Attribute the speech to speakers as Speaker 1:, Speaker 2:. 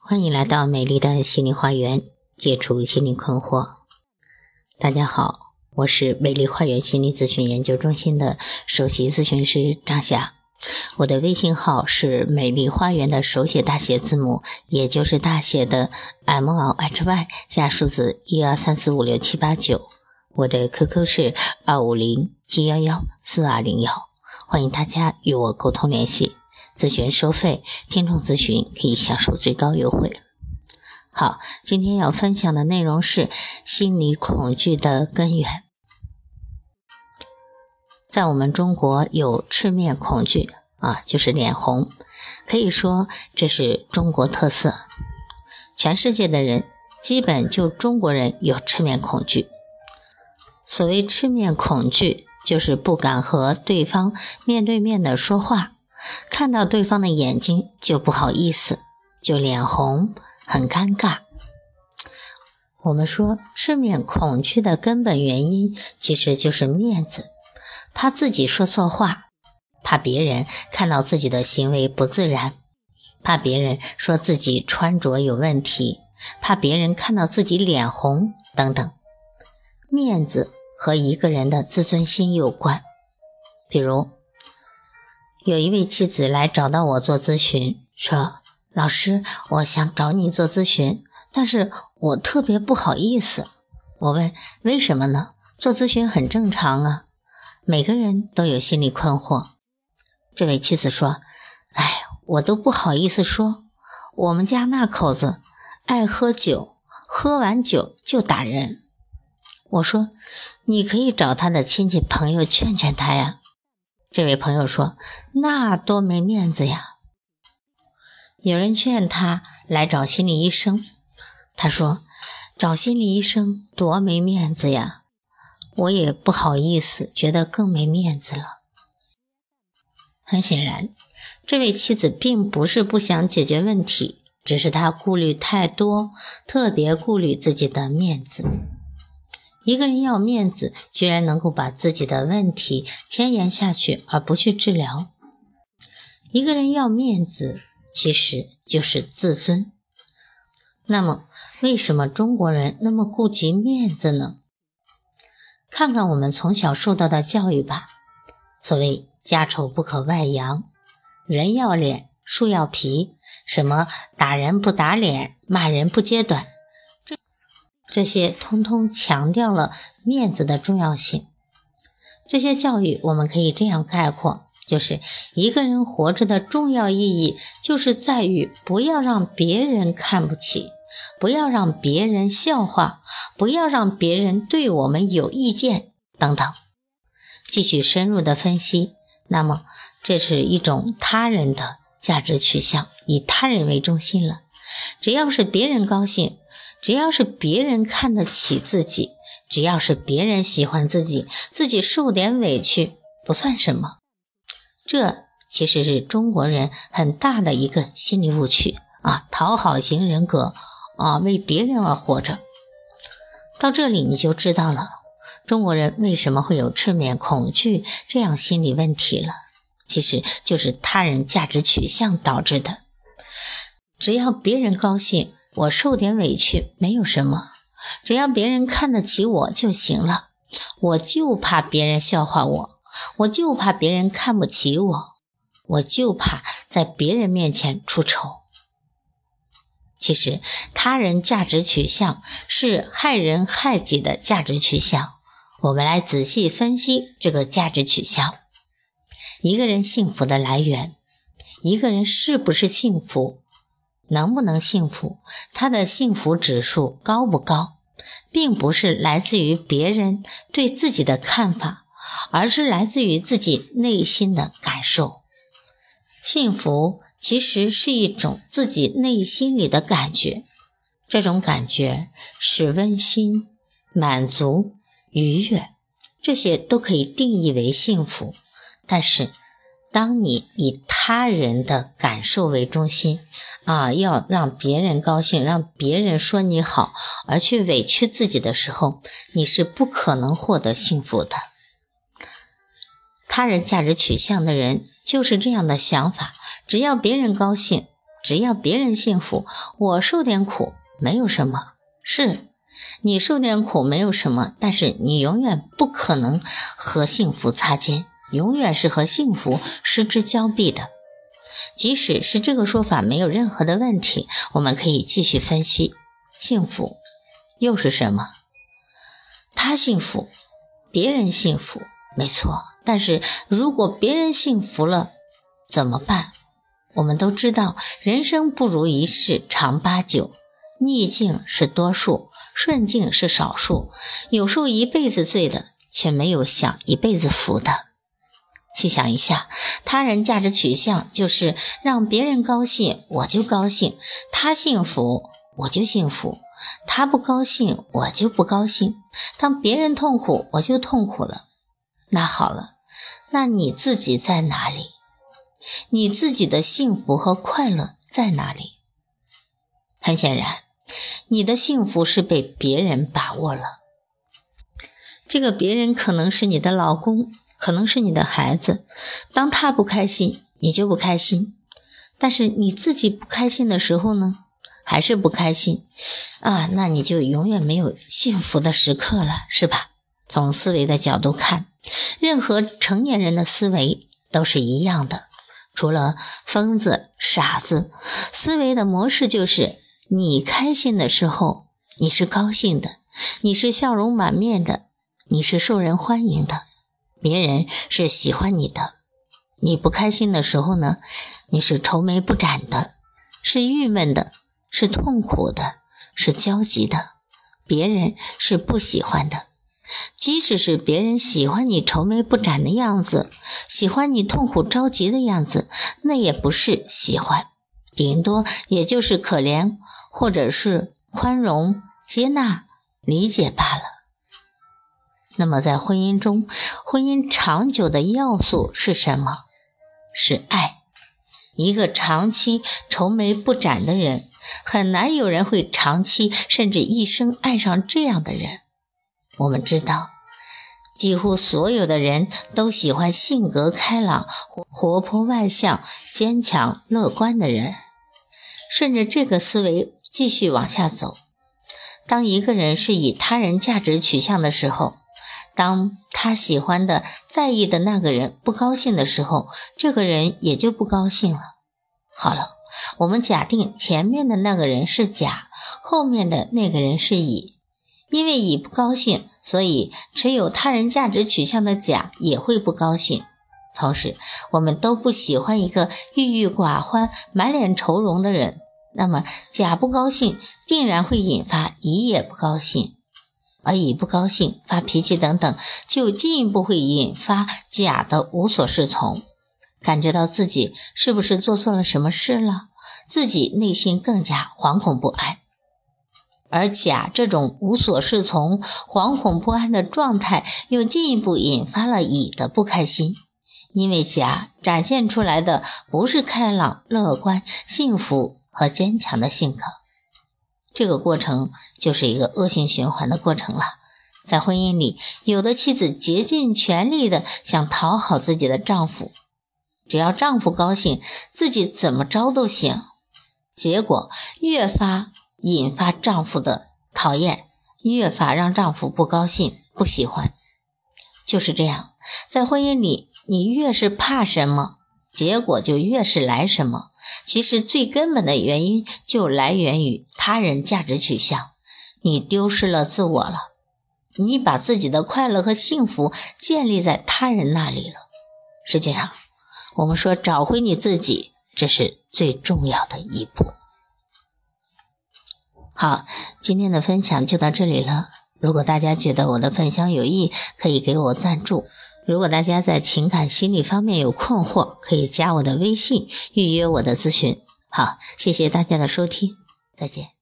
Speaker 1: 欢迎来到美丽的心灵花园，解除心灵困惑。大家好，我是美丽花园心理咨询研究中心的首席咨询师张霞。我的微信号是美丽花园的手写大写字母，也就是大写的 M L H Y 加数字一二三四五六七八九。我的 QQ 是二五零七幺幺四二零幺，欢迎大家与我沟通联系。咨询收费，听众咨询可以享受最高优惠。好，今天要分享的内容是心理恐惧的根源。在我们中国有赤面恐惧啊，就是脸红，可以说这是中国特色。全世界的人基本就中国人有赤面恐惧。所谓赤面恐惧，就是不敢和对方面对面的说话。看到对方的眼睛就不好意思，就脸红，很尴尬。我们说赤面恐惧的根本原因其实就是面子，怕自己说错话，怕别人看到自己的行为不自然，怕别人说自己穿着有问题，怕别人看到自己脸红等等。面子和一个人的自尊心有关，比如。有一位妻子来找到我做咨询，说：“老师，我想找你做咨询，但是我特别不好意思。”我问：“为什么呢？”做咨询很正常啊，每个人都有心理困惑。这位妻子说：“哎，我都不好意思说，我们家那口子爱喝酒，喝完酒就打人。”我说：“你可以找他的亲戚朋友劝劝他呀。”这位朋友说：“那多没面子呀！”有人劝他来找心理医生，他说：“找心理医生多没面子呀！”我也不好意思，觉得更没面子了。很显然，这位妻子并不是不想解决问题，只是她顾虑太多，特别顾虑自己的面子。一个人要面子，居然能够把自己的问题牵延下去而不去治疗。一个人要面子，其实就是自尊。那么，为什么中国人那么顾及面子呢？看看我们从小受到的教育吧。所谓“家丑不可外扬”，人要脸，树要皮，什么打人不打脸，骂人不揭短。这些通通强调了面子的重要性。这些教育我们可以这样概括：就是一个人活着的重要意义，就是在于不要让别人看不起，不要让别人笑话，不要让别人对我们有意见等等。继续深入的分析，那么这是一种他人的价值取向，以他人为中心了。只要是别人高兴。只要是别人看得起自己，只要是别人喜欢自己，自己受点委屈不算什么。这其实是中国人很大的一个心理误区啊，讨好型人格啊，为别人而活着。到这里你就知道了，中国人为什么会有赤面恐惧这样心理问题了。其实就是他人价值取向导致的。只要别人高兴。我受点委屈没有什么，只要别人看得起我就行了。我就怕别人笑话我，我就怕别人看不起我，我就怕在别人面前出丑。其实，他人价值取向是害人害己的价值取向。我们来仔细分析这个价值取向：一个人幸福的来源，一个人是不是幸福？能不能幸福？他的幸福指数高不高，并不是来自于别人对自己的看法，而是来自于自己内心的感受。幸福其实是一种自己内心里的感觉，这种感觉是温馨、满足、愉悦，这些都可以定义为幸福。但是，当你以他人的感受为中心，啊，要让别人高兴，让别人说你好，而去委屈自己的时候，你是不可能获得幸福的。他人价值取向的人就是这样的想法：只要别人高兴，只要别人幸福，我受点苦没有什么。是你受点苦没有什么，但是你永远不可能和幸福擦肩，永远是和幸福失之交臂的。即使是这个说法没有任何的问题，我们可以继续分析：幸福又是什么？他幸福，别人幸福，没错。但是如果别人幸福了，怎么办？我们都知道，人生不如意事常八九，逆境是多数，顺境是少数。有受一辈子罪的，却没有享一辈子福的。细想一下，他人价值取向就是让别人高兴，我就高兴；他幸福，我就幸福。他不高兴，我就不高兴；当别人痛苦，我就痛苦了。那好了，那你自己在哪里？你自己的幸福和快乐在哪里？很显然，你的幸福是被别人把握了。这个别人可能是你的老公，可能是你的孩子。当他不开心，你就不开心；但是你自己不开心的时候呢？还是不开心啊？那你就永远没有幸福的时刻了，是吧？从思维的角度看，任何成年人的思维都是一样的，除了疯子、傻子，思维的模式就是你开心的时候你是高兴的，你是笑容满面的，你是受人欢迎的，别人是喜欢你的；你不开心的时候呢，你是愁眉不展的，是郁闷的。是痛苦的，是焦急的，别人是不喜欢的。即使是别人喜欢你愁眉不展的样子，喜欢你痛苦着急的样子，那也不是喜欢，顶多也就是可怜，或者是宽容、接纳、理解罢了。那么，在婚姻中，婚姻长久的要素是什么？是爱。一个长期愁眉不展的人。很难有人会长期甚至一生爱上这样的人。我们知道，几乎所有的人都喜欢性格开朗、活泼外向、坚强乐观的人。顺着这个思维继续往下走，当一个人是以他人价值取向的时候，当他喜欢的、在意的那个人不高兴的时候，这个人也就不高兴了。好了。我们假定前面的那个人是甲，后面的那个人是乙。因为乙不高兴，所以持有他人价值取向的甲也会不高兴。同时，我们都不喜欢一个郁郁寡欢、满脸愁容的人。那么，甲不高兴，定然会引发乙也不高兴，而乙不高兴、发脾气等等，就进一步会引发甲的无所适从。感觉到自己是不是做错了什么事了，自己内心更加惶恐不安，而甲这种无所适从、惶恐不安的状态，又进一步引发了乙的不开心，因为甲展现出来的不是开朗、乐观、幸福和坚强的性格，这个过程就是一个恶性循环的过程了。在婚姻里，有的妻子竭尽全力的想讨好自己的丈夫。只要丈夫高兴，自己怎么着都行。结果越发引发丈夫的讨厌，越发让丈夫不高兴、不喜欢。就是这样，在婚姻里，你越是怕什么，结果就越是来什么。其实最根本的原因就来源于他人价值取向，你丢失了自我了，你把自己的快乐和幸福建立在他人那里了。实际上。我们说找回你自己，这是最重要的一步。好，今天的分享就到这里了。如果大家觉得我的分享有益，可以给我赞助。如果大家在情感心理方面有困惑，可以加我的微信预约我的咨询。好，谢谢大家的收听，再见。